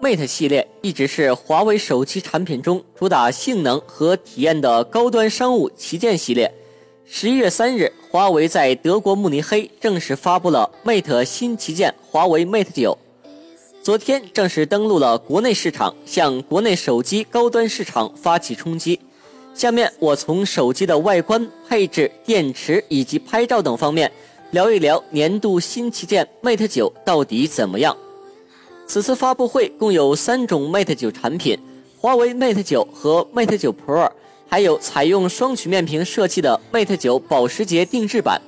Mate 系列一直是华为手机产品中主打性能和体验的高端商务旗舰系列。十一月三日，华为在德国慕尼黑正式发布了 Mate 新旗舰华为 Mate 九。昨天正式登陆了国内市场，向国内手机高端市场发起冲击。下面我从手机的外观、配置、电池以及拍照等方面聊一聊年度新旗舰 Mate 九到底怎么样。此次发布会共有三种 Mate 九产品：华为 Mate 九和 Mate 九 Pro，还有采用双曲面屏设计的 Mate 九保时捷定制版。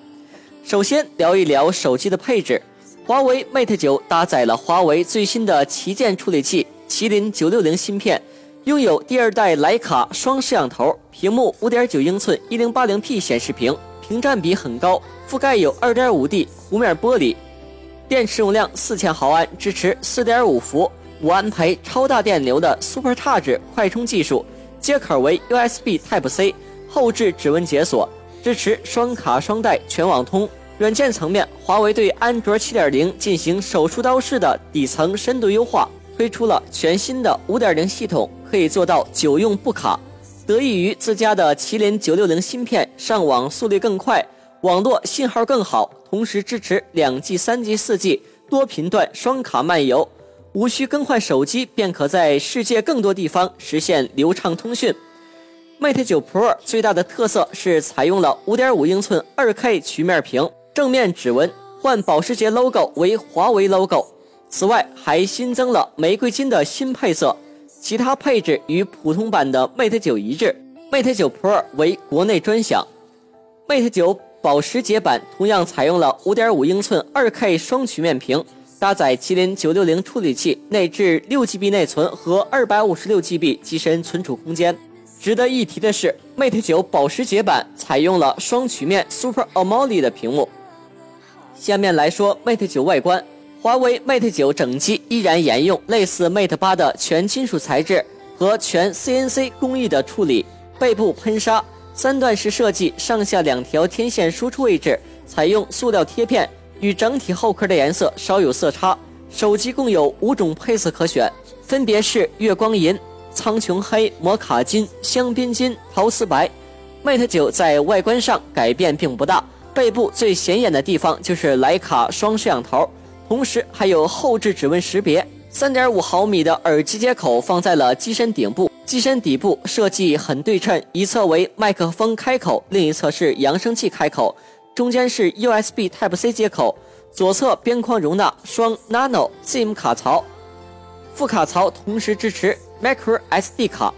首先聊一聊手机的配置，华为 Mate 九搭载了华为最新的旗舰处理器麒麟九六零芯片，拥有第二代徕卡双摄像头，屏幕五点九英寸一零八零 P 显示屏，屏占比很高，覆盖有二点五 D 弧面玻璃。电池容量四千毫安，支持四点五伏五安培超大电流的 SuperCharge 快充技术，接口为 USB Type C，后置指纹解锁，支持双卡双待全网通。软件层面，华为对安卓七点零进行手术刀式的底层深度优化，推出了全新的五点零系统，可以做到久用不卡。得益于自家的麒麟九六零芯片，上网速率更快。网络信号更好，同时支持两 G、三 G、四 G 多频段双卡漫游，无需更换手机便可在世界更多地方实现流畅通讯。Mate 9 Pro 最大的特色是采用了5.5英寸 2K 曲面屏，正面指纹换保时捷 logo 为华为 logo。此外，还新增了玫瑰金的新配色，其他配置与普通版的 Mate 9一致。Mate 9 Pro 为国内专享，Mate 9。保时捷版同样采用了5.5英寸 2K 双曲面屏，搭载麒麟960处理器，内置 6GB 内存和 256GB 机身存储空间。值得一提的是，Mate 9保时捷版采用了双曲面 Super AMOLED 的屏幕。下面来说 Mate 9外观，华为 Mate 9整机依然沿用类似 Mate 8的全金属材质和全 CNC 工艺的处理，背部喷砂。三段式设计，上下两条天线输出位置采用塑料贴片，与整体后壳的颜色稍有色差。手机共有五种配色可选，分别是月光银、苍穹黑、摩卡金、香槟金、陶瓷白。Mate 9在外观上改变并不大，背部最显眼的地方就是徕卡双摄像头，同时还有后置指纹识别。三点五毫米的耳机接口放在了机身顶部。机身底部设计很对称，一侧为麦克风开口，另一侧是扬声器开口，中间是 USB Type C 接口，左侧边框容纳双 Nano SIM 卡槽，副卡槽同时支持 Micro SD 卡。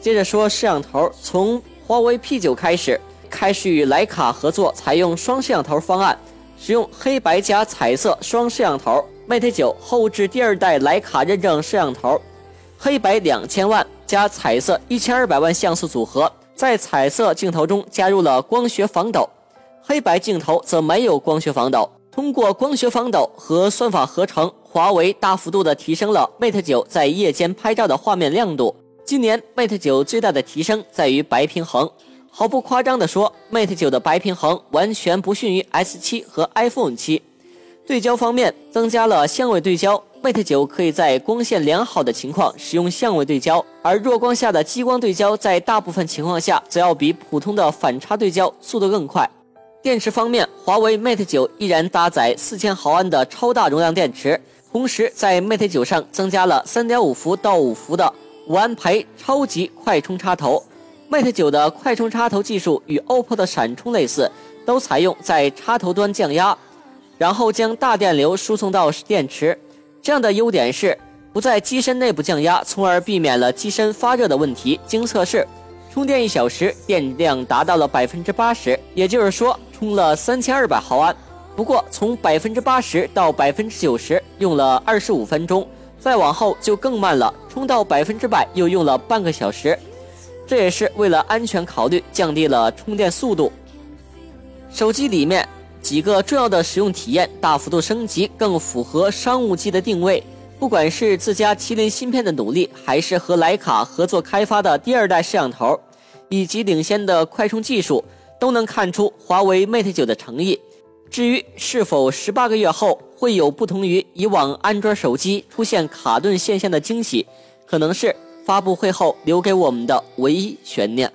接着说摄像头，从华为 P9 开始，开始与徕卡合作，采用双摄像头方案，使用黑白加彩色双摄像头。Mate 9后置第二代徕卡认证摄像头，黑白两千万。加彩色一千二百万像素组合，在彩色镜头中加入了光学防抖，黑白镜头则没有光学防抖。通过光学防抖和算法合成，华为大幅度的提升了 Mate 9在夜间拍照的画面亮度。今年 Mate 9最大的提升在于白平衡，毫不夸张的说，Mate 9的白平衡完全不逊于 S7 和 iPhone 7。对焦方面，增加了相位对焦。Mate 9可以在光线良好的情况使用相位对焦，而弱光下的激光对焦在大部分情况下则要比普通的反差对焦速度更快。电池方面，华为 Mate 9依然搭载4000毫安的超大容量电池，同时在 Mate 9上增加了3.5伏到5伏的五安培超级快充插头。Mate 9的快充插头技术与 OPPO 的闪充类似，都采用在插头端降压，然后将大电流输送到电池。这样的优点是不在机身内部降压，从而避免了机身发热的问题。经测试，充电一小时电量达到了百分之八十，也就是说充了三千二百毫安。不过从百分之八十到百分之九十用了二十五分钟，再往后就更慢了，充到百分之百又用了半个小时。这也是为了安全考虑，降低了充电速度。手机里面。几个重要的使用体验大幅度升级，更符合商务机的定位。不管是自家麒麟芯片的努力，还是和徕卡合作开发的第二代摄像头，以及领先的快充技术，都能看出华为 Mate 9的诚意。至于是否十八个月后会有不同于以往安卓手机出现卡顿现象的惊喜，可能是发布会后留给我们的唯一悬念。